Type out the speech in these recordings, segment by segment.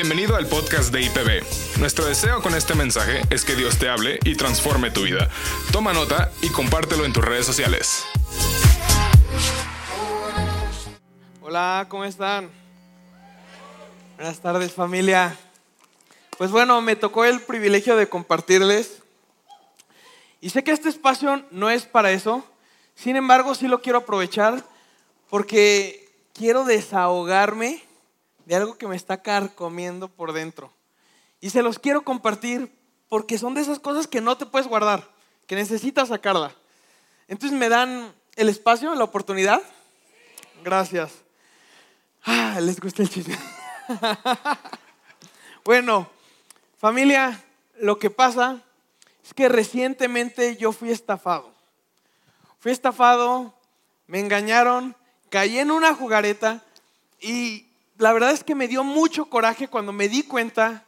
Bienvenido al podcast de IPB. Nuestro deseo con este mensaje es que Dios te hable y transforme tu vida. Toma nota y compártelo en tus redes sociales. Hola, ¿cómo están? Buenas tardes familia. Pues bueno, me tocó el privilegio de compartirles. Y sé que este espacio no es para eso. Sin embargo, sí lo quiero aprovechar porque quiero desahogarme de algo que me está carcomiendo por dentro. Y se los quiero compartir porque son de esas cosas que no te puedes guardar, que necesitas sacarla. Entonces me dan el espacio, la oportunidad. Gracias. Ah, les gusta el chiste. bueno, familia, lo que pasa es que recientemente yo fui estafado. Fui estafado, me engañaron, caí en una jugareta y la verdad es que me dio mucho coraje cuando me di cuenta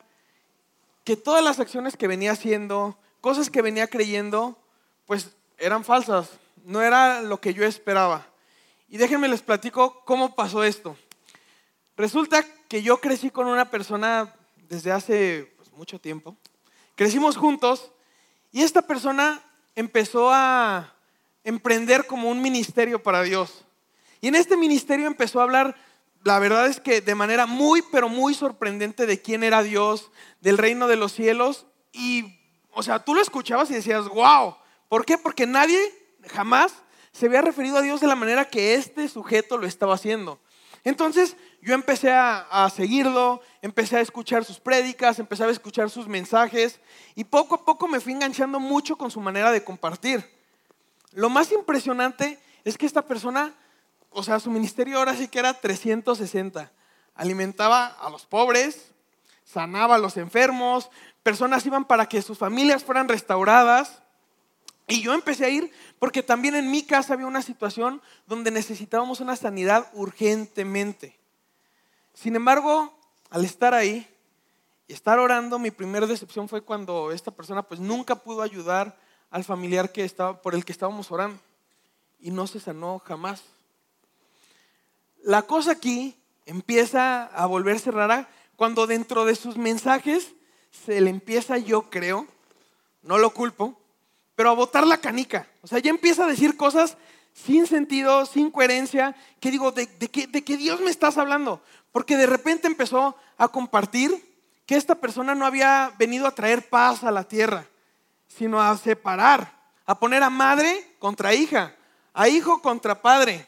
que todas las acciones que venía haciendo, cosas que venía creyendo, pues eran falsas, no era lo que yo esperaba. Y déjenme les platico cómo pasó esto. Resulta que yo crecí con una persona desde hace pues, mucho tiempo. Crecimos juntos y esta persona empezó a emprender como un ministerio para Dios. Y en este ministerio empezó a hablar la verdad es que de manera muy, pero muy sorprendente de quién era Dios, del reino de los cielos. Y, o sea, tú lo escuchabas y decías, wow. ¿Por qué? Porque nadie jamás se había referido a Dios de la manera que este sujeto lo estaba haciendo. Entonces yo empecé a, seguirlo, empecé a escuchar sus prédicas, empecé a escuchar sus mensajes y poco a poco me fui enganchando mucho con su manera de compartir. Lo más impresionante es que esta persona o sea, su ministerio ahora sí que era 360. Alimentaba a los pobres, sanaba a los enfermos, personas iban para que sus familias fueran restauradas. Y yo empecé a ir porque también en mi casa había una situación donde necesitábamos una sanidad urgentemente. Sin embargo, al estar ahí y estar orando, mi primera decepción fue cuando esta persona pues nunca pudo ayudar al familiar que estaba, por el que estábamos orando. Y no se sanó jamás. La cosa aquí empieza a volverse rara cuando dentro de sus mensajes se le empieza, yo creo, no lo culpo, pero a botar la canica. O sea, ya empieza a decir cosas sin sentido, sin coherencia, que digo, ¿de, qué, ¿de, qué, Dios me estás hablando? Porque de repente empezó a compartir que esta persona no había venido a traer paz a la tierra, sino a separar, a poner a madre contra hija, a hijo contra padre,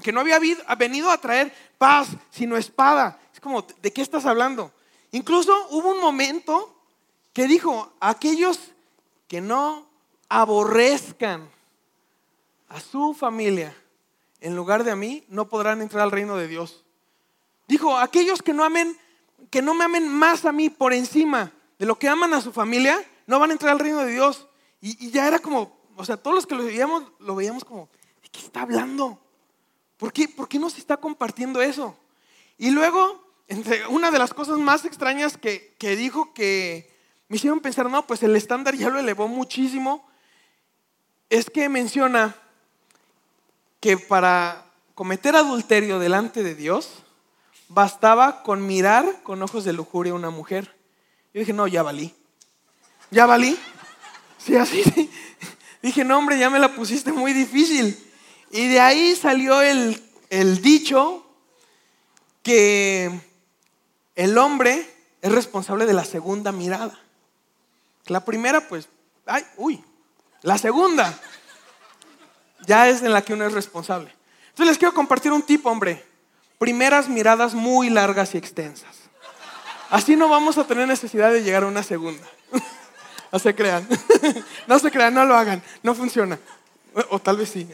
que no había venido a traer paz, sino espada. Es como, ¿de qué estás hablando? Incluso hubo un momento que dijo, aquellos que no aborrezcan a su familia en lugar de a mí, no podrán entrar al reino de Dios. Dijo, aquellos que no amen, que no me amen más a mí por encima de lo que aman a su familia, no van a entrar al reino de Dios. Y, ya era como, o sea, todos los que lo veíamos, lo veíamos como, ¿de qué está hablando? ¿Por qué, ¿Por qué no se está compartiendo eso? Y luego, entre una de las cosas más extrañas que, que dijo que me hicieron pensar, no, pues el estándar ya lo elevó muchísimo, es que menciona que para cometer adulterio delante de Dios, bastaba con mirar con ojos de lujuria a una mujer. Yo dije, no, ya valí. ¿Ya valí? Sí, así. Sí. Dije, no, hombre, ya me la pusiste muy difícil. Y de ahí salió el, dicho que el hombre es responsable de la segunda mirada. La primera, pues, ay, uy, la segunda ya es en la que uno es responsable. Entonces les quiero compartir un tip, hombre. Primeras miradas muy largas y extensas. Así no vamos a tener necesidad de llegar a una segunda. No se crean. No se crean, no lo hagan. No funciona. O, tal vez sí.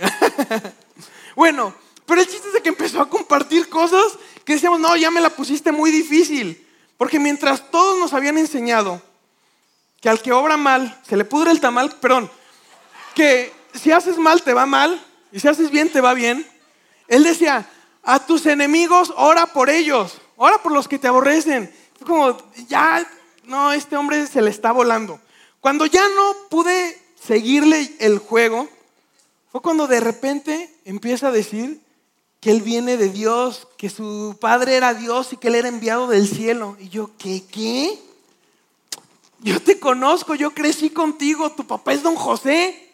bueno, pero el chiste es de que empezó a compartir cosas que decíamos, no, ya me la pusiste muy difícil. Porque mientras todos nos habían enseñado que al que obra mal se le pudre el tamal, perdón, que si haces mal te va mal y si haces bien te va bien. Él decía, a tus enemigos ora por ellos, ora por los que te aborrecen. Como, ya, no, este hombre se le está volando. Cuando ya no pude seguirle el juego, fue cuando de repente empieza a decir que él viene de Dios, que su padre era Dios y que él era enviado del cielo. Y yo, ¿qué? ¿Qué? Yo te conozco, yo crecí contigo, tu papá es don José.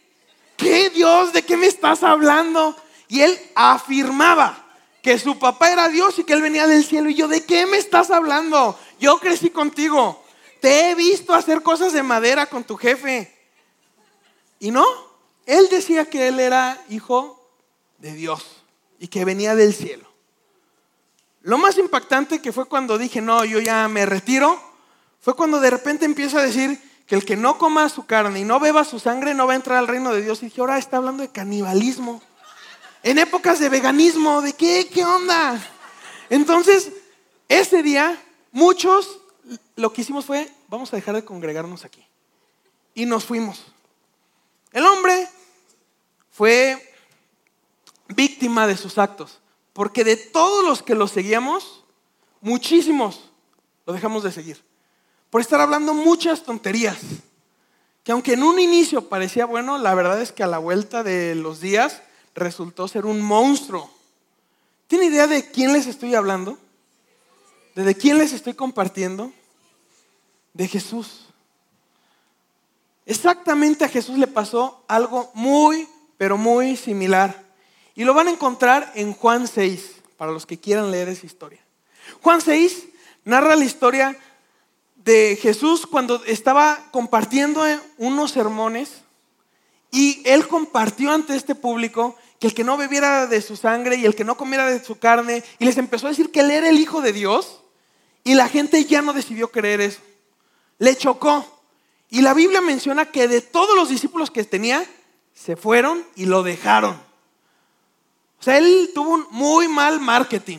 ¿Qué Dios? ¿De qué me estás hablando? Y él afirmaba que su papá era Dios y que él venía del cielo. Y yo, ¿de qué me estás hablando? Yo crecí contigo. Te he visto hacer cosas de madera con tu jefe. Y no, él decía que él era hijo de Dios y que venía del cielo. Lo más impactante que fue cuando dije, no, yo ya me retiro, fue cuando de repente empieza a decir que el que no coma su carne y no beba su sangre no va a entrar al reino de Dios. Y dije, ahora está hablando de canibalismo. En épocas de veganismo, ¿de qué? ¿Qué onda? Entonces, ese día, muchos lo que hicimos fue, vamos a dejar de congregarnos aquí. Y nos fuimos. El hombre fue víctima de sus actos, porque de todos los que lo seguíamos, muchísimos lo dejamos de seguir, por estar hablando muchas tonterías, que aunque en un inicio parecía bueno, la verdad es que a la vuelta de los días resultó ser un monstruo. ¿Tiene idea de quién les estoy hablando? ¿De quién les estoy compartiendo? De Jesús. Exactamente a Jesús le pasó algo muy, pero muy similar. Y lo van a encontrar en Juan 6, para los que quieran leer esa historia. Juan 6 narra la historia de Jesús cuando estaba compartiendo unos sermones y él compartió ante este público que el que no bebiera de su sangre y el que no comiera de su carne, y les empezó a decir que él era el Hijo de Dios, y la gente ya no decidió creer eso. Le chocó. Y la Biblia menciona que de todos los discípulos que tenía, se fueron y lo dejaron. O sea, él tuvo un muy mal marketing.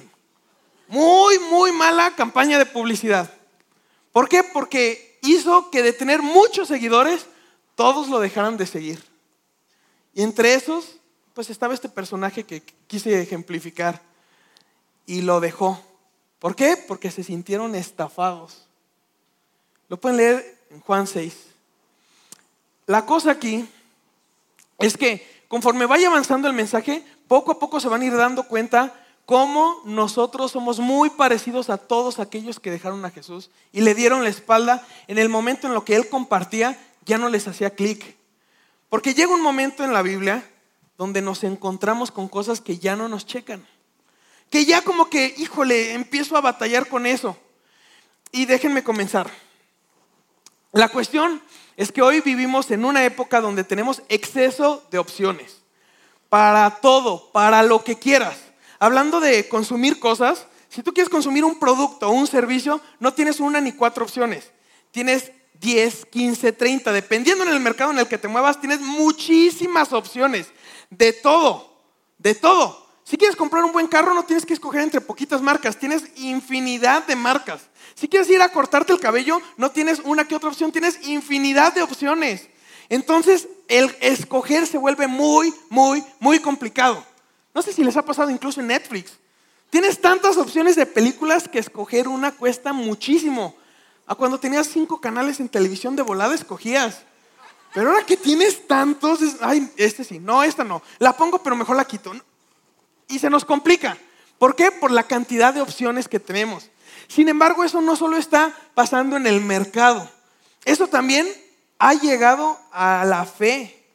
Muy, muy mala campaña de publicidad. ¿Por qué? Porque hizo que de tener muchos seguidores, todos lo dejaran de seguir. Y entre esos, pues estaba este personaje que quise ejemplificar. Y lo dejó. ¿Por qué? Porque se sintieron estafados. Lo pueden leer en Juan 6. La cosa aquí es que conforme vaya avanzando el mensaje, poco a poco se van a ir dando cuenta cómo nosotros somos muy parecidos a todos aquellos que dejaron a Jesús y le dieron la espalda en el momento en lo que él compartía, ya no les hacía clic. Porque llega un momento en la Biblia donde nos encontramos con cosas que ya no nos checan. Que ya como que, híjole, empiezo a batallar con eso. Y déjenme comenzar. La cuestión es que hoy vivimos en una época donde tenemos exceso de opciones. Para todo, para lo que quieras. Hablando de consumir cosas, si tú quieres consumir un producto o un servicio, no tienes una ni cuatro opciones. Tienes 10, 15, 30, dependiendo en el mercado en el que te muevas, tienes muchísimas opciones. De todo, de todo. Si quieres comprar un buen carro, no tienes que escoger entre poquitas marcas, tienes infinidad de marcas. Si quieres ir a cortarte el cabello, no tienes una que otra opción, tienes infinidad de opciones. Entonces, el escoger se vuelve muy, muy, muy complicado. No sé si les ha pasado incluso en Netflix. Tienes tantas opciones de películas que escoger una cuesta muchísimo. A cuando tenías cinco canales en televisión de volada escogías. Pero ahora que tienes tantos, ay, este sí, no, esta no. La pongo, pero mejor la quito. Y se nos complica. ¿Por qué? Por la cantidad de opciones que tenemos. Sin embargo, eso no solo está pasando en el mercado, eso también ha llegado a la fe,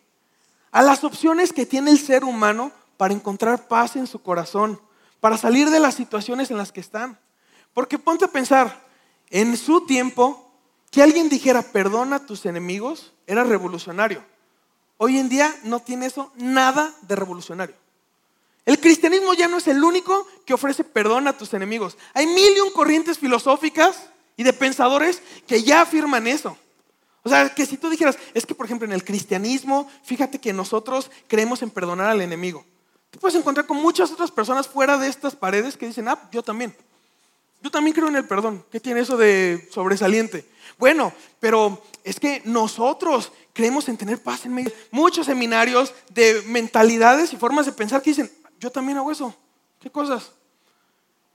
a las opciones que tiene el ser humano para encontrar paz en su corazón, para salir de las situaciones en las que están. Porque ponte a pensar, en su tiempo, que alguien dijera perdona a tus enemigos era revolucionario. Hoy en día no tiene eso nada de revolucionario. El cristianismo ya no es el único que ofrece perdón a tus enemigos. Hay mil y un corrientes filosóficas y de pensadores que ya afirman eso. O sea, que si tú dijeras, es que por ejemplo en el cristianismo, fíjate que nosotros creemos en perdonar al enemigo. Te puedes encontrar con muchas otras personas fuera de estas paredes que dicen, ah, yo también. Yo también creo en el perdón. ¿Qué tiene eso de sobresaliente? Bueno, pero es que nosotros creemos en tener paz en medio. Muchos seminarios de mentalidades y formas de pensar que dicen, yo también hago eso. ¿Qué cosas?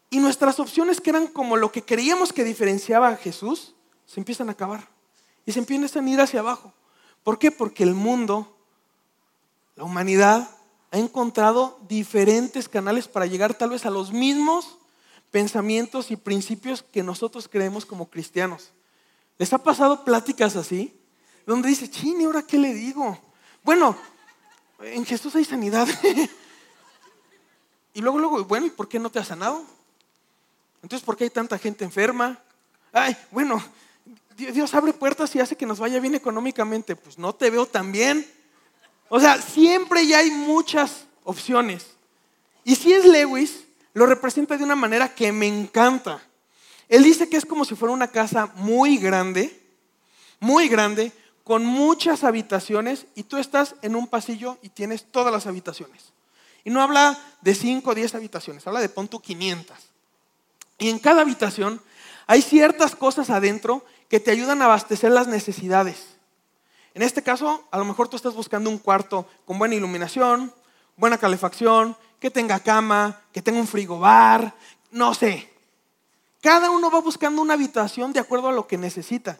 Y nuestras opciones que eran como lo que creíamos que diferenciaba a Jesús, se empiezan a acabar. Y se empiezan a ir hacia abajo. ¿Por qué? Porque el mundo, la humanidad, ha encontrado diferentes canales para llegar tal vez a los mismos pensamientos y principios que nosotros creemos como cristianos. ¿Les ha pasado pláticas así? Donde dice, chini, ¿ahora qué le digo? Bueno, en Jesús hay sanidad. y luego, luego, bueno, ¿y por qué no te ha sanado? Entonces, ¿por qué hay tanta gente enferma? Ay, bueno, Dios abre puertas y hace que nos vaya bien económicamente. Pues no te veo tan bien. O sea, siempre ya hay muchas opciones. Y si es Lewis, lo representa de una manera que me encanta. Él dice que es como si fuera una casa muy grande, muy grande, con muchas habitaciones y tú estás en un pasillo y tienes todas las habitaciones. Y no habla de 5 o 10 habitaciones, habla de pon 500. Y en cada habitación hay ciertas cosas adentro que te ayudan a abastecer las necesidades. En este caso, a lo mejor tú estás buscando un cuarto con buena iluminación, buena calefacción, que tenga cama, que tenga un frigobar, no sé. Cada uno va buscando una habitación de acuerdo a lo que necesita.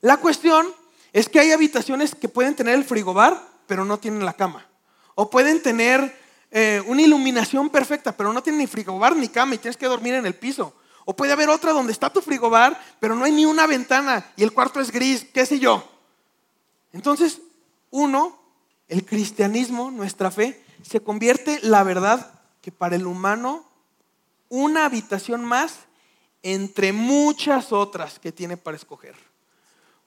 La cuestión es que hay habitaciones que pueden tener el frigobar, pero no tienen la cama. O pueden tener eh, una iluminación perfecta, pero no tienen ni frigobar ni cama y tienes que dormir en el piso. O puede haber otra donde está tu frigobar, pero no hay ni una ventana y el cuarto es gris, qué sé yo. Entonces, uno, el cristianismo, nuestra fe, se convierte, la verdad, que para el humano, una habitación más entre muchas otras que tiene para escoger.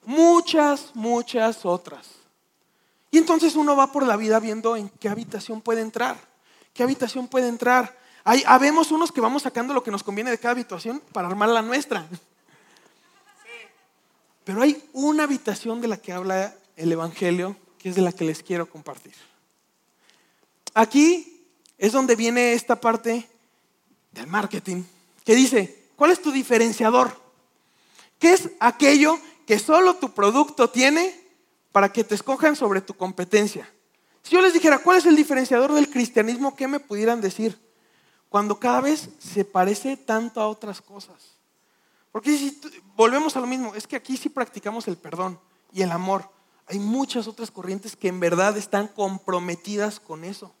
Muchas, muchas otras. Y entonces uno va por la vida viendo en qué habitación puede entrar, qué habitación puede entrar. Hay, habemos unos que vamos sacando lo que nos conviene de cada habitación para armar la nuestra. Pero hay una habitación de la que habla el Evangelio, que es de la que les quiero compartir. Aquí es donde viene esta parte del marketing, que dice, ¿cuál es tu diferenciador? ¿Qué es aquello que solo tu producto tiene para que te escojan sobre tu competencia? Si yo les dijera, ¿cuál es el diferenciador del cristianismo? ¿Qué me pudieran decir? Cuando cada vez se parece tanto a otras cosas. Porque si volvemos a lo mismo, es que aquí sí practicamos el perdón y el amor. Hay muchas otras corrientes que en verdad están comprometidas con eso.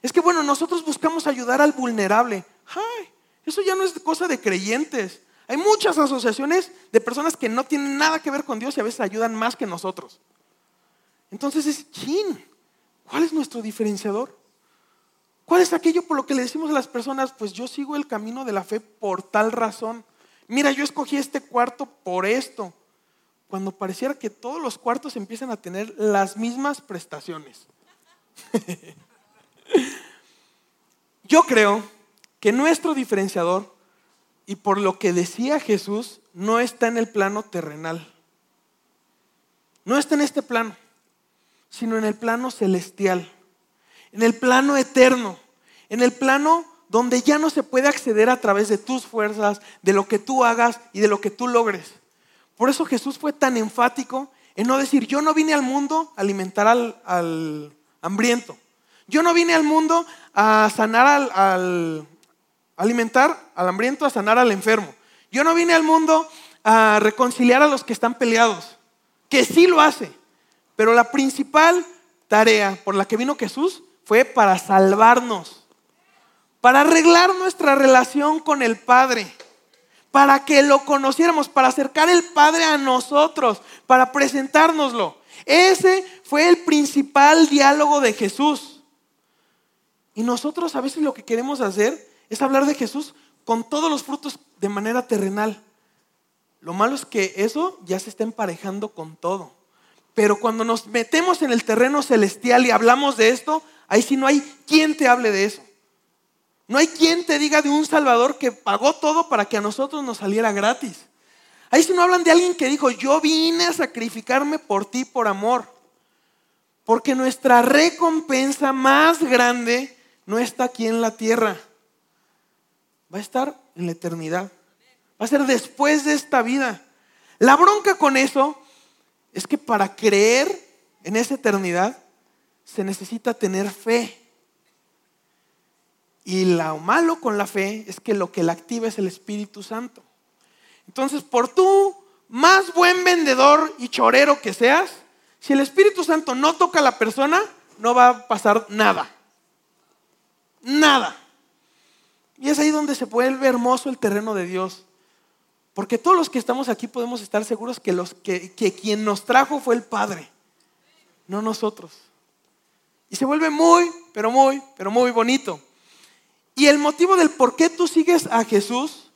Es que bueno, nosotros buscamos ayudar al vulnerable. Ay, eso ya no es cosa de creyentes. Hay muchas asociaciones de personas que no tienen nada que ver con Dios y a veces ayudan más que nosotros. Entonces es, chin, ¿cuál es nuestro diferenciador? ¿Cuál es aquello por lo que le decimos a las personas, pues yo sigo el camino de la fe por tal razón? Mira, yo escogí este cuarto por esto cuando pareciera que todos los cuartos empiezan a tener las mismas prestaciones. Yo creo que nuestro diferenciador, y por lo que decía Jesús, no está en el plano terrenal. No está en este plano, sino en el plano celestial, en el plano eterno, en el plano donde ya no se puede acceder a través de tus fuerzas, de lo que tú hagas y de lo que tú logres por eso Jesús fue tan enfático en no decir, yo no vine al mundo a alimentar al, hambriento. Yo no vine al mundo a sanar al, al, alimentar al hambriento, a sanar al enfermo. Yo no vine al mundo a reconciliar a los que están peleados, que sí lo hace. Pero la principal tarea por la que vino Jesús fue para salvarnos, para arreglar nuestra relación con el Padre para que lo conociéramos, para acercar el Padre a nosotros, para presentárnoslo. Ese fue el principal diálogo de Jesús. Y nosotros a veces lo que queremos hacer es hablar de Jesús con todos los frutos de manera terrenal. Lo malo es que eso ya se está emparejando con todo. Pero cuando nos metemos en el terreno celestial y hablamos de esto, ahí sí no hay quien te hable de eso. No hay quien te diga de un Salvador que pagó todo para que a nosotros nos saliera gratis. Ahí si no hablan de alguien que dijo, yo vine a sacrificarme por ti por amor. Porque nuestra recompensa más grande no está aquí en la tierra. Va a estar en la eternidad. Va a ser después de esta vida. La bronca con eso es que para creer en esa eternidad se necesita tener fe. Y lo malo con la fe es que lo que la activa es el Espíritu Santo. Entonces, por tú más buen vendedor y chorero que seas, si el Espíritu Santo no toca a la persona, no va a pasar nada. nada. Y es ahí donde se vuelve hermoso el terreno de Dios. Porque todos los que estamos aquí podemos estar seguros que, los, que, que quien nos trajo fue el Padre, no nosotros. Y se vuelve muy, pero muy, pero muy bonito. Y el motivo del por qué tú sigues a Jesús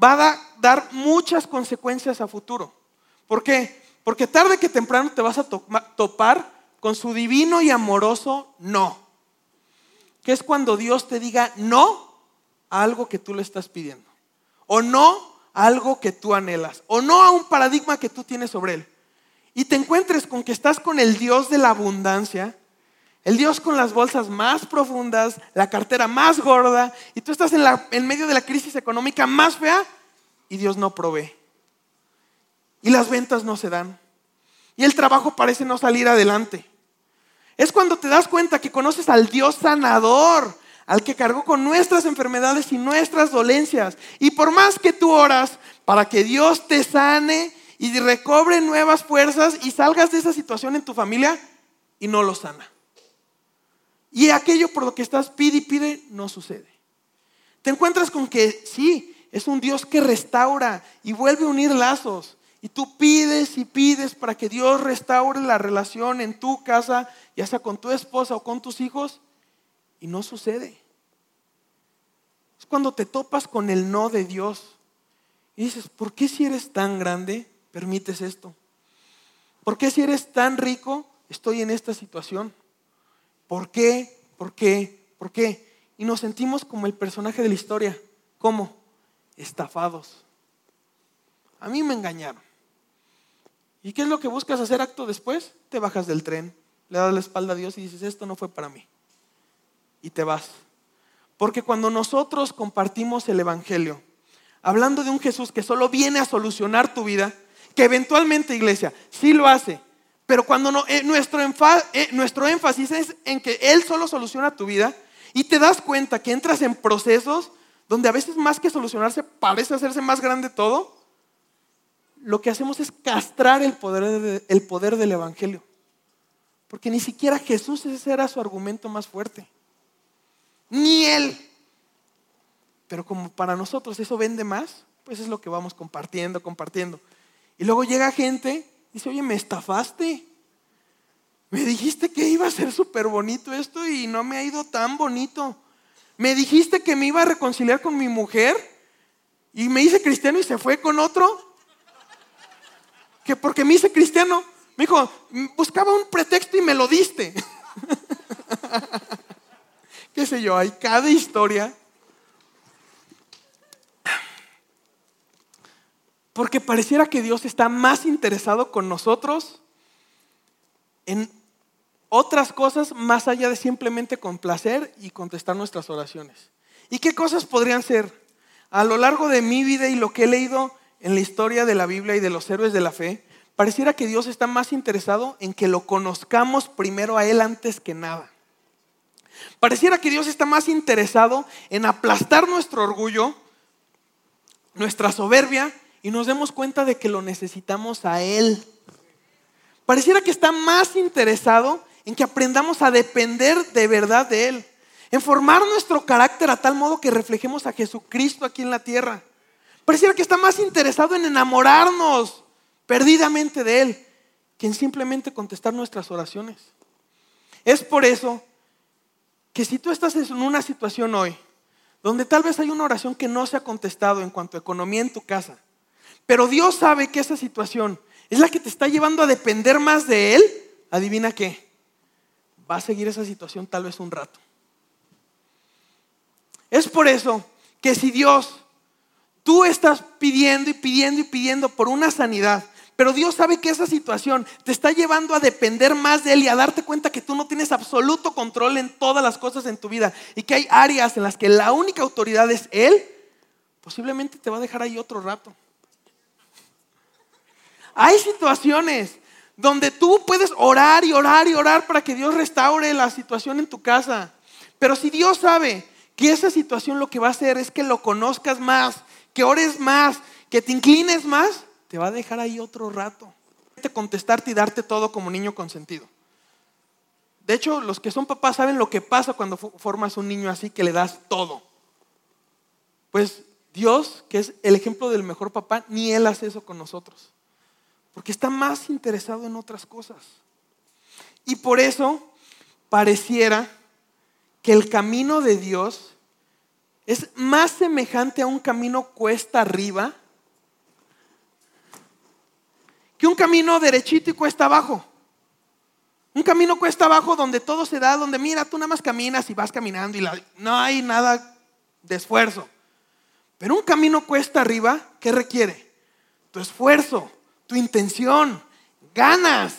va a dar muchas consecuencias a futuro. ¿Por qué? Porque tarde que temprano te vas a topar con su divino y amoroso no. Que es cuando Dios te diga no a algo que tú le estás pidiendo. O no algo que tú anhelas. O no a un paradigma que tú tienes sobre él. Y te encuentres con que estás con el Dios de la abundancia. El Dios con las bolsas más profundas, la cartera más gorda, y tú estás en, en medio de la crisis económica más fea y Dios no provee. Y las ventas no se dan. Y el trabajo parece no salir adelante. Es cuando te das cuenta que conoces al Dios sanador, al que cargó con nuestras enfermedades y nuestras dolencias. Y por más que tú oras para que Dios te sane y recobre nuevas fuerzas y salgas de esa situación en tu familia y no lo sana. Y aquello por lo que estás pide y pide no sucede. Te encuentras con que sí, es un Dios que restaura y vuelve a unir lazos. Y tú pides y pides para que Dios restaure la relación en tu casa, ya sea con tu esposa o con tus hijos, y no sucede. Es cuando te topas con el no de Dios. Y dices, ¿por qué si eres tan grande permites esto? ¿Por qué si eres tan rico estoy en esta situación? ¿Por qué? ¿Por qué? ¿Por qué? Y nos sentimos como el personaje de la historia. ¿Cómo? Estafados. A mí me engañaron. ¿Y qué es lo que buscas hacer acto después? Te bajas del tren, le das la espalda a Dios y dices, esto no fue para mí. Y te vas. Porque cuando nosotros compartimos el Evangelio, hablando de un Jesús que solo viene a solucionar tu vida, que eventualmente, iglesia, sí lo hace, pero cuando no, eh, nuestro, eh, nuestro énfasis es en que Él solo soluciona tu vida y te das cuenta que entras en procesos donde a veces más que solucionarse parece hacerse más grande todo, lo que hacemos es castrar el poder, el poder del Evangelio. Porque ni siquiera Jesús ese era su argumento más fuerte. Ni Él. Pero como para nosotros eso vende más, pues es lo que vamos compartiendo, compartiendo. Y luego llega gente y dice, oye, me estafaste. Me dijiste que iba a ser súper bonito esto y no me ha ido tan bonito. Me dijiste que me iba a reconciliar con mi mujer y me hice cristiano y se fue con otro que porque me hice cristiano, me dijo, buscaba un pretexto y me lo diste. ¿Qué sé yo? Hay cada historia. Porque pareciera que Dios está más interesado con nosotros en otras cosas más allá de simplemente complacer y contestar nuestras oraciones. ¿Y qué cosas podrían ser? A lo largo de mi vida y lo que he leído, en la historia de la Biblia y de los héroes de la fe, pareciera que Dios está más interesado en que lo conozcamos primero a Él antes que nada. Pareciera que Dios está más interesado en aplastar nuestro orgullo, nuestra soberbia, y nos demos cuenta de que lo necesitamos a Él. Pareciera que está más interesado en que aprendamos a depender de verdad de Él, en formar nuestro carácter a tal modo que reflejemos a Jesucristo aquí en la tierra. Pareciera que está más interesado en enamorarnos perdidamente de Él que en simplemente contestar nuestras oraciones. Es por eso que si tú estás en una situación hoy donde tal vez hay una oración que no se ha contestado en cuanto a economía en tu casa, pero Dios sabe que esa situación es la que te está llevando a depender más de Él, adivina qué, va a seguir esa situación tal vez un rato. Es por eso que si Dios Tú estás pidiendo y pidiendo y pidiendo por una sanidad, pero Dios sabe que esa situación te está llevando a depender más de Él y a darte cuenta que tú no tienes absoluto control en todas las cosas en tu vida y que hay áreas en las que la única autoridad es Él, posiblemente te va a dejar ahí otro rato. Hay situaciones donde tú puedes orar y orar y orar para que Dios restaure la situación en tu casa. Pero si Dios sabe que esa situación lo que va a hacer es que lo conozcas más que ores más, que te inclines más, te va a dejar ahí otro rato. Contestarte y darte todo como niño consentido. De hecho, los que son papás saben lo que pasa cuando formas un niño así que le das todo. Pues Dios, que es el ejemplo del mejor papá, ni Él hace eso con nosotros. Porque está más interesado en otras cosas. Y por eso pareciera que el camino de Dios es más semejante a un camino cuesta arriba que un camino derechito y cuesta abajo. Un camino cuesta abajo donde todo se da, donde mira, tú nada más caminas y vas caminando y no hay nada de esfuerzo. Pero un camino cuesta arriba, ¿qué requiere? Tu esfuerzo, tu intención, ganas.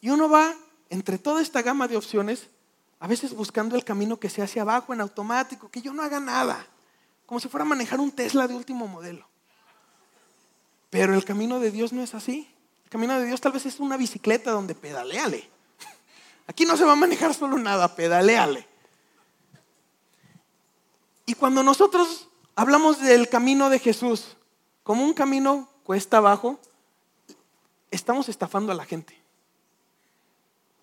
Y uno va entre toda esta gama de opciones, a veces buscando el camino que se hace abajo en automático, que yo no haga nada, como si fuera a manejar un Tesla de último modelo. Pero el camino de Dios no es así camino de Dios tal vez es una bicicleta donde pedaleale. Aquí no se va a manejar solo nada, pedaleale. Y cuando nosotros hablamos del camino de Jesús como un camino cuesta abajo, estamos estafando a la gente.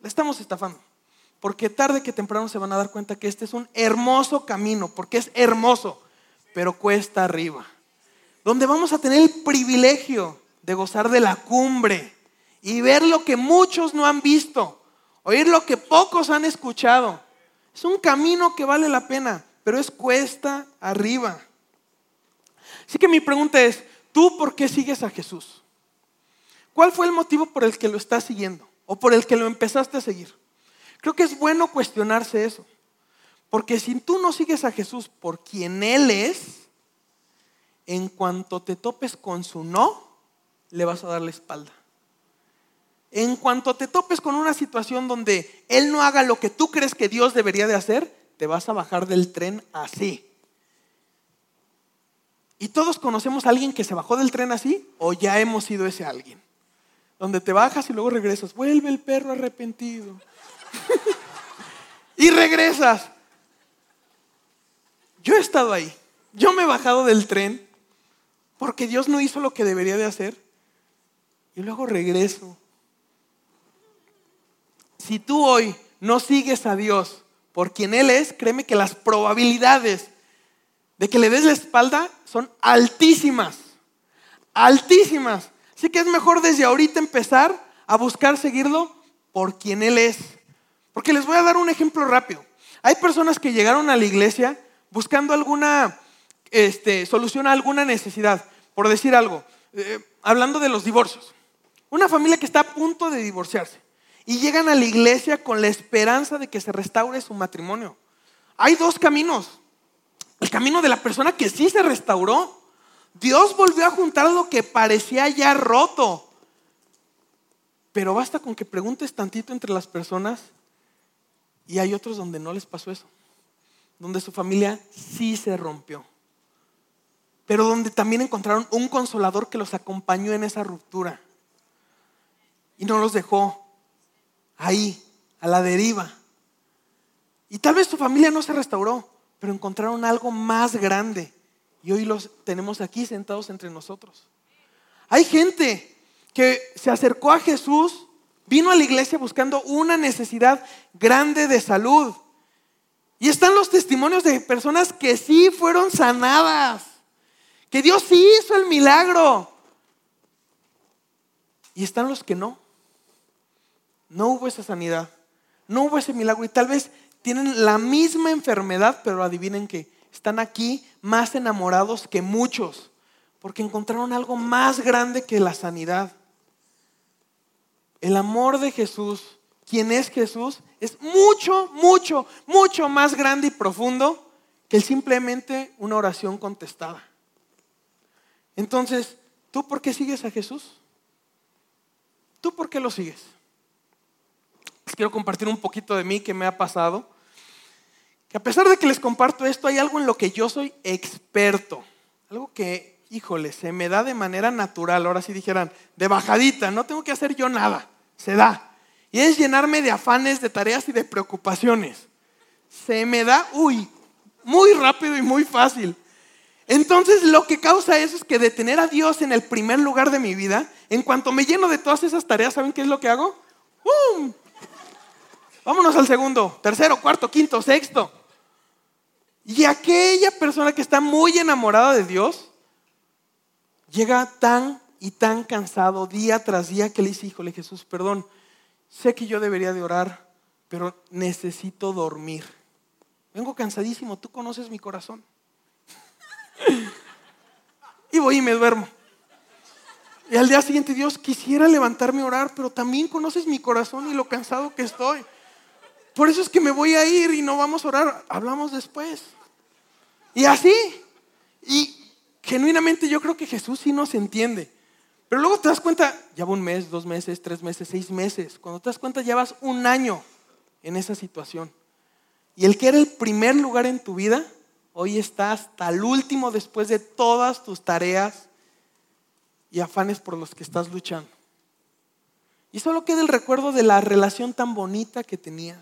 La estamos estafando. Porque tarde que temprano se van a dar cuenta que este es un hermoso camino, porque es hermoso, pero cuesta arriba. Donde vamos a tener el privilegio de gozar de la cumbre y ver lo que muchos no han visto, oír lo que pocos han escuchado. Es un camino que vale la pena, pero es cuesta arriba. Así que mi pregunta es, ¿tú por qué sigues a Jesús? ¿Cuál fue el motivo por el que lo estás siguiendo o por el que lo empezaste a seguir? Creo que es bueno cuestionarse eso. Porque si tú no sigues a Jesús por quien Él es, en cuanto te topes con su no, le vas a dar la espalda. En cuanto te topes con una situación donde Él no haga lo que tú crees que Dios debería de hacer, te vas a bajar del tren así. ¿Y todos conocemos a alguien que se bajó del tren así? ¿O ya hemos sido ese alguien? Donde te bajas y luego regresas. Vuelve el perro arrepentido. y regresas. Yo he estado ahí. Yo me he bajado del tren porque Dios no hizo lo que debería de hacer y luego regreso. Si tú hoy no sigues a Dios por quien Él es, créeme que las probabilidades de que le des la espalda son altísimas, altísimas. Así que es mejor desde ahorita empezar a buscar seguirlo por quien Él es. Porque les voy a dar un ejemplo rápido. Hay personas que llegaron a la iglesia buscando alguna este, solución a alguna necesidad. Por decir algo, eh, hablando de los divorcios. Una familia que está a punto de divorciarse y llegan a la iglesia con la esperanza de que se restaure su matrimonio. Hay dos caminos. El camino de la persona que sí se restauró. Dios volvió a juntar lo que parecía ya roto. Pero basta con que preguntes tantito entre las personas y hay otros donde no les pasó eso. Donde su familia sí se rompió. Pero donde también encontraron un consolador que los acompañó en esa ruptura y no los dejó ahí, a la deriva. Y tal vez tu familia no se restauró, pero encontraron algo más grande y hoy los tenemos aquí sentados entre nosotros. Hay gente que se acercó a Jesús, vino a la iglesia buscando una necesidad grande de salud. Y están los testimonios de personas que sí fueron sanadas, que Dios sí hizo el milagro. Y están los que no no hubo esa sanidad, no hubo ese milagro y tal vez tienen la misma enfermedad, pero adivinen que están aquí más enamorados que muchos, porque encontraron algo más grande que la sanidad. El amor de Jesús, quien es Jesús, es mucho, mucho, mucho más grande y profundo que simplemente una oración contestada. Entonces, ¿tú por qué sigues a Jesús? ¿Tú por qué lo sigues? quiero compartir un poquito de mí que me ha pasado. Que a pesar de que les comparto esto, hay algo en lo que yo soy experto. Algo que, híjole, se me da de manera natural. Ahora sí dijeran, de bajadita, no tengo que hacer yo nada, se da. Y es llenarme de afanes, de tareas y de preocupaciones. Se me da, uy, muy rápido y muy fácil. Entonces lo que causa eso es que de tener a Dios en el primer lugar de mi vida, en cuanto me lleno de todas esas tareas, ¿saben qué es lo que hago? ¡Bum! Vámonos al segundo, tercero, cuarto, quinto, sexto. Y aquella persona que está muy enamorada de Dios llega tan y tan cansado día tras día que le dice, híjole Jesús, perdón, sé que yo debería de orar, pero necesito dormir. Vengo cansadísimo, tú conoces mi corazón. Y voy y me duermo. Y al día siguiente, Dios, quisiera levantarme a orar, pero también conoces mi corazón y lo cansado que estoy. Por eso es que me voy a ir y no vamos a orar, hablamos después. Y así. Y genuinamente yo creo que Jesús sí nos entiende. Pero luego te das cuenta, ya va un mes, dos meses, tres meses, seis meses. Cuando te das cuenta, ya vas un año en esa situación. Y el que era el primer lugar en tu vida, hoy está hasta el último después de todas tus tareas y afanes por los que estás luchando. Y solo queda el recuerdo de la relación tan bonita que tenías.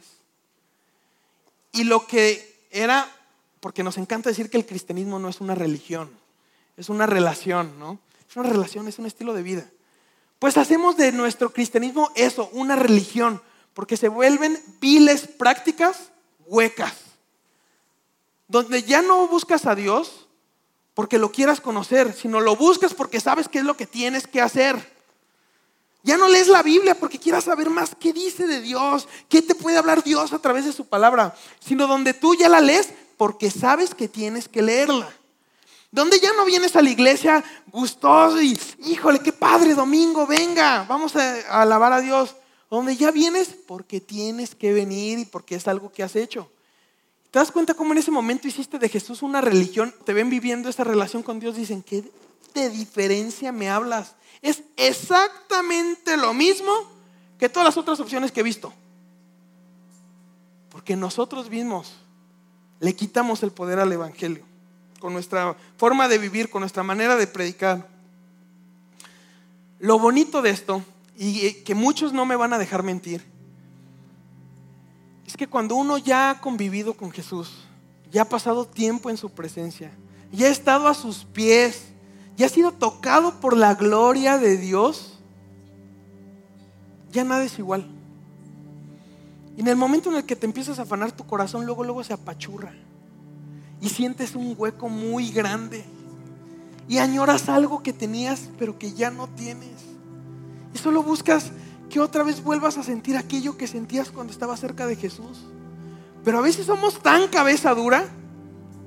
Y lo que era, porque nos encanta decir que el cristianismo no es una religión, es una relación, ¿no? Es una relación, es un estilo de vida. Pues hacemos de nuestro cristianismo eso, una religión, porque se vuelven viles prácticas huecas, donde ya no buscas a Dios porque lo quieras conocer, sino lo buscas porque sabes qué es lo que tienes que hacer. Ya no lees la Biblia porque quieras saber más qué dice de Dios, qué te puede hablar Dios a través de su palabra, sino donde tú ya la lees porque sabes que tienes que leerla. Donde ya no vienes a la iglesia gustoso y, híjole, qué padre domingo, venga, vamos a, alabar a Dios. Donde ya vienes porque tienes que venir y porque es algo que has hecho. ¿Te das cuenta cómo en ese momento hiciste de Jesús una religión? Te ven viviendo esa relación con Dios, dicen, ¿qué de diferencia me hablas? Es exactamente lo mismo que todas las otras opciones que he visto. Porque nosotros mismos le quitamos el poder al Evangelio con nuestra forma de vivir, con nuestra manera de predicar. Lo bonito de esto, y que muchos no me van a dejar mentir, que cuando uno ya ha convivido con Jesús, ya ha pasado tiempo en su presencia, ya ha estado a sus pies, ya ha sido tocado por la gloria de Dios, ya nada es igual. Y en el momento en el que te empiezas a afanar tu corazón, luego, luego se apachurra y sientes un hueco muy grande y añoras algo que tenías pero que ya no tienes. Y solo buscas que otra vez vuelvas a sentir aquello que sentías cuando estabas cerca de Jesús. Pero a veces somos tan cabeza dura,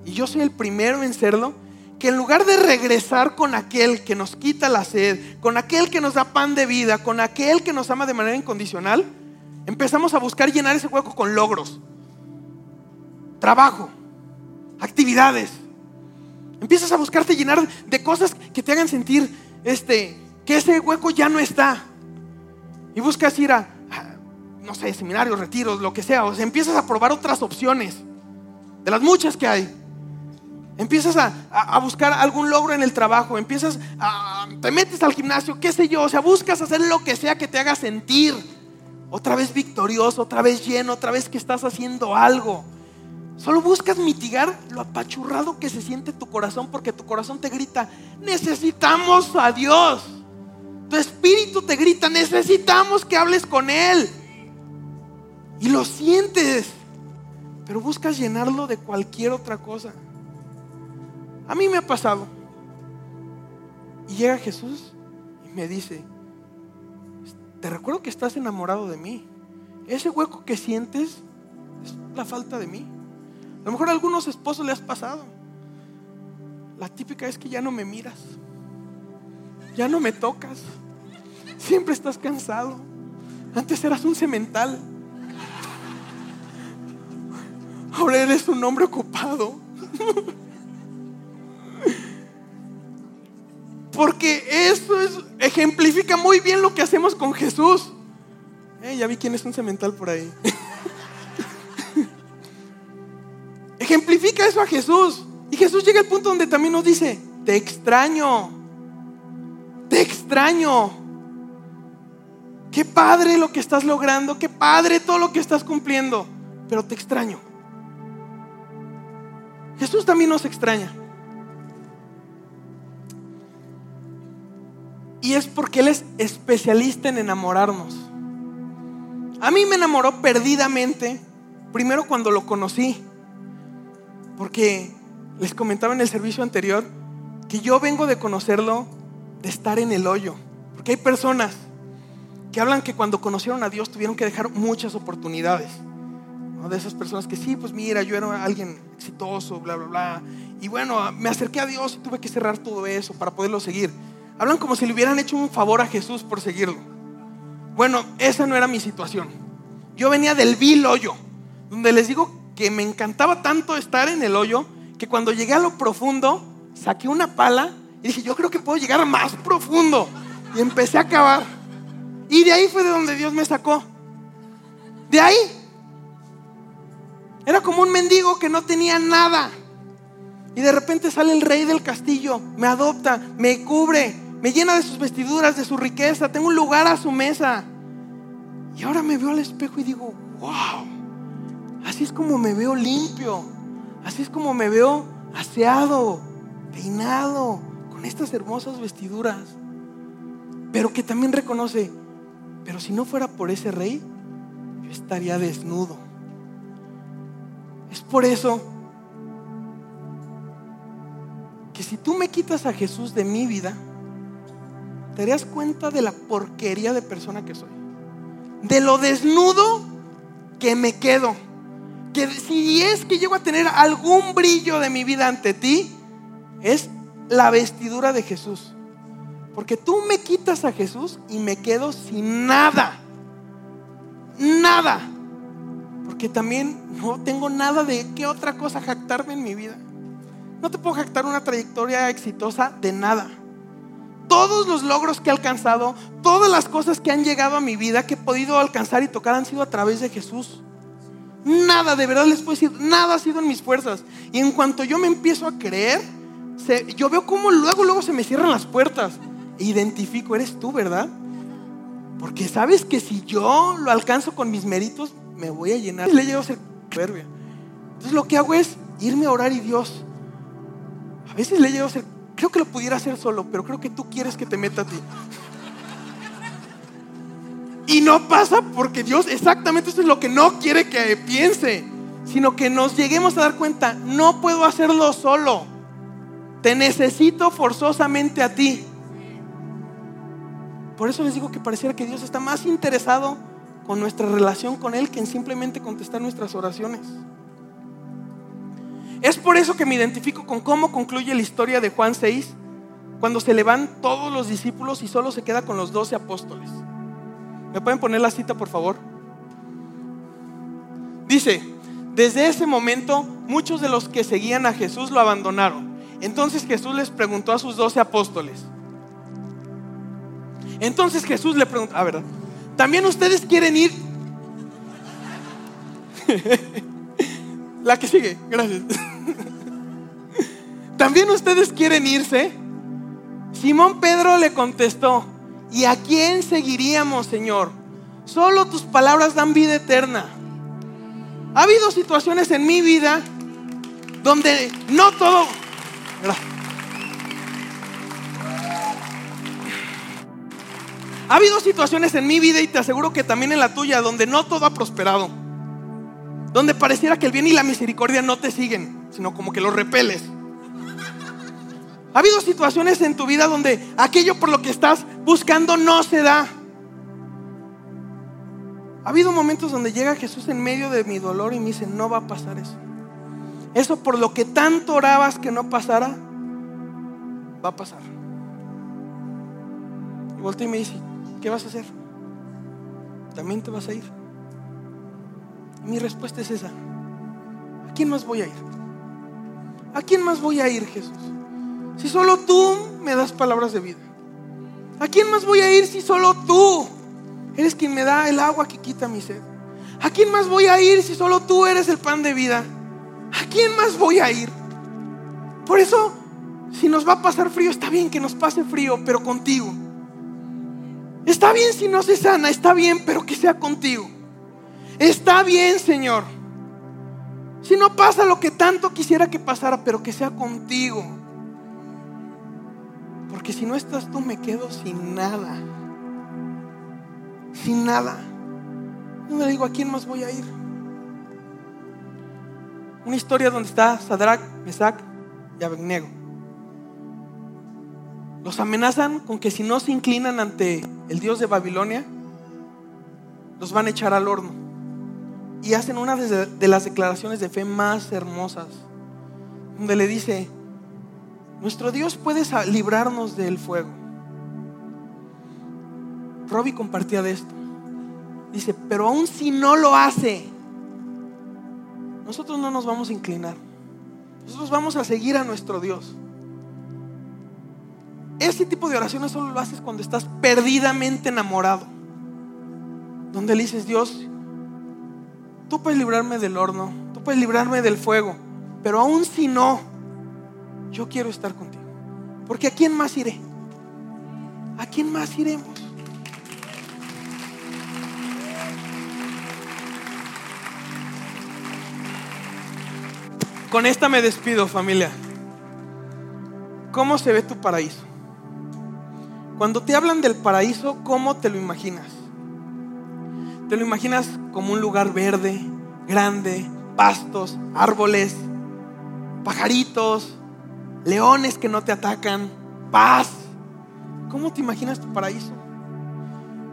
y yo soy el primero en serlo, que en lugar de regresar con aquel que nos quita la sed, con aquel que nos da pan de vida, con aquel que nos ama de manera incondicional, empezamos a buscar llenar ese hueco con logros, trabajo, actividades. Empiezas a buscarte llenar de cosas que te hagan sentir este, que ese hueco ya no está. Y buscas ir a, no sé, seminarios, retiros, lo que sea. O sea, empiezas a probar otras opciones de las muchas que hay. Empiezas a, a, buscar algún logro en el trabajo, empiezas a, te metes al gimnasio, qué sé yo, o sea, buscas hacer lo que sea que te haga sentir otra vez victorioso, otra vez lleno, otra vez que estás haciendo algo. Solo buscas mitigar lo apachurrado que se siente tu corazón porque tu corazón te grita, necesitamos a Dios. Tu espíritu te grita, necesitamos que hables con Él. Y lo sientes, pero buscas llenarlo de cualquier otra cosa. A mí me ha pasado. Y llega Jesús y me dice, te recuerdo que estás enamorado de mí. Ese hueco que sientes es la falta de mí. A lo mejor a algunos esposos le has pasado. La típica es que ya no me miras. Ya no me tocas. Siempre estás cansado. Antes eras un cemental. Ahora eres un hombre ocupado. Porque eso es, ejemplifica muy bien lo que hacemos con Jesús. Eh, ya vi quién es un cemental por ahí. ejemplifica eso a Jesús. Y Jesús llega al punto donde también nos dice, te extraño, extraño. Qué padre lo que estás logrando, qué padre todo lo que estás cumpliendo, pero te extraño. Jesús también nos extraña. Y es porque Él es especialista en enamorarnos. A mí me enamoró perdidamente, primero cuando lo conocí, porque les comentaba en el servicio anterior que yo vengo de conocerlo, de estar en el hoyo, porque hay personas que hablan que cuando conocieron a Dios tuvieron que dejar muchas oportunidades. De esas personas que sí, pues mira, yo era alguien exitoso, bla, bla, bla. Y bueno, me acerqué a Dios y tuve que cerrar todo eso para poderlo seguir. Hablan como si le hubieran hecho un favor a Jesús por seguirlo. Bueno, esa no era mi situación. Yo venía del vil hoyo, donde les digo que me encantaba tanto estar en el hoyo que cuando llegué a lo profundo, saqué una pala y dije, yo creo que puedo llegar más profundo. Y empecé a cavar. Y de ahí fue de donde Dios me sacó. De ahí era como un mendigo que no tenía nada. Y de repente sale el rey del castillo, me adopta, me cubre, me llena de sus vestiduras, de su riqueza, tengo un lugar a su mesa. Y ahora me veo al espejo y digo, wow, así es como me veo limpio, así es como me veo aseado, peinado, estas hermosas vestiduras. Pero que también reconoce, pero si no fuera por ese rey, yo estaría desnudo. Es por eso que si tú me quitas a Jesús de mi vida, te darías cuenta de la porquería de persona que soy. De lo desnudo que me quedo. Que si es que llego a tener algún brillo de mi vida ante ti, es la vestidura de Jesús. Porque tú me quitas a Jesús y me quedo sin nada. Nada que también no tengo nada de qué otra cosa jactarme en mi vida. No te puedo jactar una trayectoria exitosa de nada. Todos los logros que he alcanzado, todas las cosas que han llegado a mi vida, que he podido alcanzar y tocar, han sido a través de Jesús. Nada, de verdad les puedo decir, nada ha sido en mis fuerzas. Y en cuanto yo me empiezo a creer, yo veo cómo luego, luego se me cierran las puertas. Identifico, eres tú, ¿verdad? Porque sabes que si yo lo alcanzo con mis méritos, me voy a llenar. Le llevo ser soberbia. Entonces lo que hago es irme a orar y Dios. A veces le llevo ser, creo que lo pudiera hacer solo, pero creo que tú quieres que te meta a ti. Y no pasa porque Dios exactamente eso es lo que no quiere que piense, sino que nos lleguemos a dar cuenta, no puedo hacerlo solo. Te necesito forzosamente a ti. Por eso les digo que pareciera que Dios está más interesado con nuestra relación con Él que en simplemente contestar nuestras oraciones. Es por eso que me identifico con cómo concluye la historia de Juan 6, cuando se le van todos los discípulos y solo se queda con los doce apóstoles. ¿Me pueden poner la cita, por favor? Dice, desde ese momento muchos de los que seguían a Jesús lo abandonaron. Entonces Jesús les preguntó a sus doce apóstoles. Entonces Jesús le preguntó, a ver, también ustedes quieren ir. La que sigue, gracias. También ustedes quieren irse. Simón Pedro le contestó, ¿y a quién seguiríamos, Señor? Solo tus palabras dan vida eterna. Ha habido situaciones en mi vida donde no todo... Ha habido situaciones en mi vida y te aseguro que también en la tuya donde no todo ha prosperado. Donde pareciera que el bien y la misericordia no te siguen, sino como que los repeles. Ha habido situaciones en tu vida donde aquello por lo que estás buscando no se da. Ha habido momentos donde llega Jesús en medio de mi dolor y me dice, no va a pasar eso. Eso por lo que tanto orabas que no pasara, va a pasar. Y voltea y me dice, ¿qué vas a hacer? ¿También te vas a ir? Mi respuesta es esa. ¿A quién más voy a ir? ¿A quién más voy a ir, Jesús? Si solo tú me das palabras de vida. ¿A quién más voy a ir si solo tú eres quien me da el agua que quita mi sed? ¿A quién más voy a ir si solo tú eres el pan de vida? ¿A quién más voy a ir? Por eso, si nos va a pasar frío, está bien que nos pase frío, pero contigo. Está bien si no se sana, está bien, pero que sea contigo. Está bien, Señor. Si no pasa lo que tanto quisiera que pasara, pero que sea contigo. Porque si no estás tú, me quedo sin nada. Sin nada. Donde le digo, ¿a quién más voy a ir? Una historia donde está Sadrach, Mesach y Abednego. Los amenazan con que si no se inclinan ante el Dios de Babilonia, los van a echar al horno. Y hacen una de las declaraciones de fe más hermosas, donde le dice, nuestro Dios puede librarnos del fuego. Robbie compartía de esto. Dice, pero aún si no lo hace, nosotros no nos vamos a inclinar. Nosotros vamos a seguir a nuestro Dios. Ese tipo de oraciones solo lo haces cuando estás perdidamente enamorado. Donde le dices, Dios, tú puedes librarme del horno, tú puedes librarme del fuego, pero aún si no, yo quiero estar contigo. Porque ¿a quién más iré? ¿A quién más iremos? Con esta me despido, familia. ¿Cómo se ve tu paraíso? Cuando te hablan del paraíso, ¿cómo te lo imaginas? ¿Te lo imaginas como un lugar verde, grande, pastos, árboles, pajaritos, leones que no te atacan, paz? ¿Cómo te imaginas tu paraíso?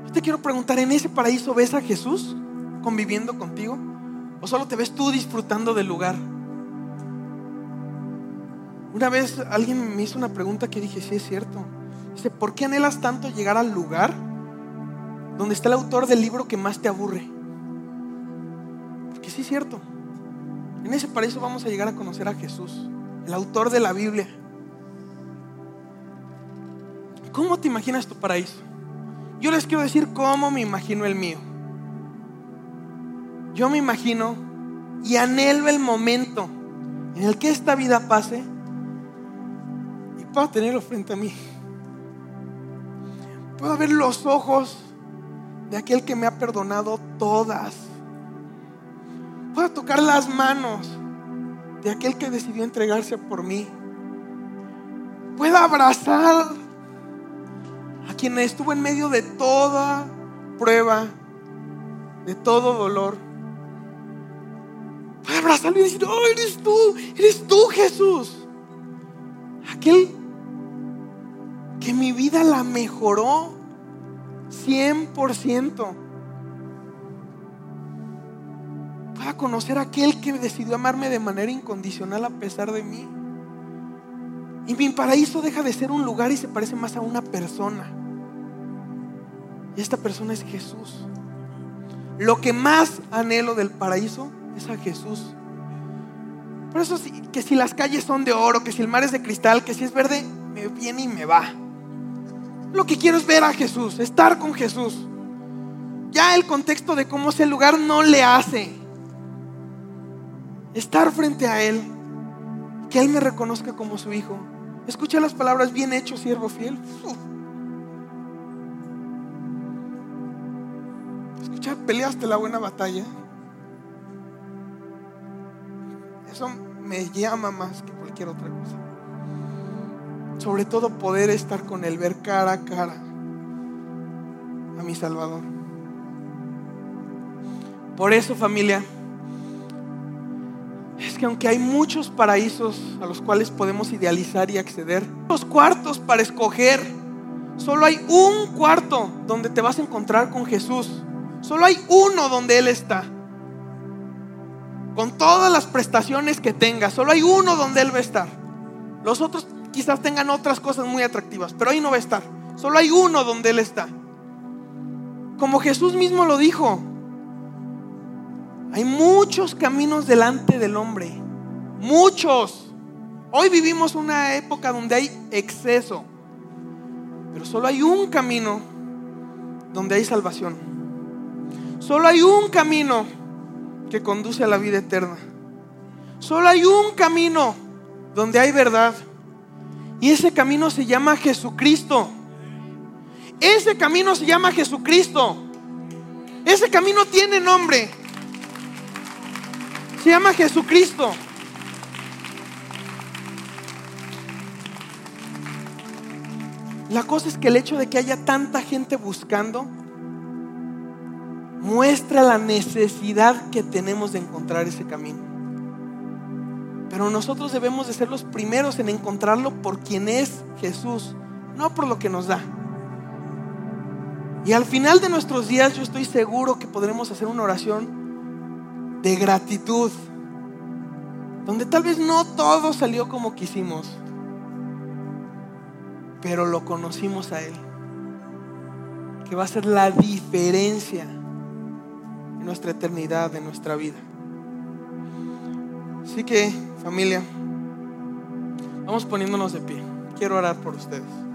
Yo te quiero preguntar, ¿en ese paraíso ves a Jesús conviviendo contigo? ¿O solo te ves tú disfrutando del lugar? Una vez alguien me hizo una pregunta que dije, sí es cierto. Dice, ¿por qué anhelas tanto llegar al lugar donde está el autor del libro que más te aburre? Porque sí es cierto. En ese paraíso vamos a llegar a conocer a Jesús, el autor de la Biblia. ¿Cómo te imaginas tu paraíso? Yo les quiero decir cómo me imagino el mío. Yo me imagino y anhelo el momento en el que esta vida pase pueda tenerlo frente a mí. Puedo ver los ojos de aquel que me ha perdonado todas. Puedo tocar las manos de aquel que decidió entregarse por mí. Puedo abrazar a quien estuvo en medio de toda prueba, de todo dolor. Puedo abrazarlo y decir, oh, eres tú, eres tú Jesús. Aquel que mi vida la mejoró 100%. Para conocer a aquel que decidió amarme de manera incondicional a pesar de mí. Y mi paraíso deja de ser un lugar y se parece más a una persona. Y esta persona es Jesús. Lo que más anhelo del paraíso es a Jesús. Por eso que si las calles son de oro, que si el mar es de cristal, que si es verde, me viene y me va. Lo que quiero es ver a Jesús, estar con Jesús. Ya el contexto de cómo es el lugar no le hace. Estar frente a Él, que Él me reconozca como su hijo. Escucha las palabras, bien hecho, siervo fiel. Escucha, peleaste la buena batalla. Eso me llama más que cualquier otra cosa sobre todo poder estar con Él, ver cara a cara a mi Salvador. Por eso familia, es que aunque hay muchos paraísos a los cuales podemos idealizar y acceder, los cuartos para escoger, solo hay un cuarto donde te vas a encontrar con Jesús. Solo hay uno donde Él está. Con todas las prestaciones que tenga, solo hay uno donde Él va a estar. Los otros quizás tengan otras cosas muy atractivas, pero ahí no va a estar. Solo hay uno donde Él está. Como Jesús mismo lo dijo, hay muchos caminos delante del hombre. Muchos. Hoy vivimos una época donde hay exceso. Pero solo hay un camino donde hay salvación. Solo hay un camino que conduce a la vida eterna. Solo hay un camino donde hay verdad. Y ese camino se llama Jesucristo. Ese camino se llama Jesucristo. Ese camino tiene nombre. Se llama Jesucristo. La cosa es que el hecho de que haya tanta gente buscando, muestra la necesidad que tenemos de encontrar ese camino. Pero nosotros debemos de ser los primeros en encontrarlo por quien es Jesús, no por lo que nos da. Y al final de nuestros días yo estoy seguro que podremos hacer una oración de gratitud, donde tal vez no todo salió como quisimos, pero lo conocimos a Él, que va a ser la diferencia en nuestra eternidad, en nuestra vida. Así que, familia, vamos poniéndonos de pie. Quiero orar por ustedes.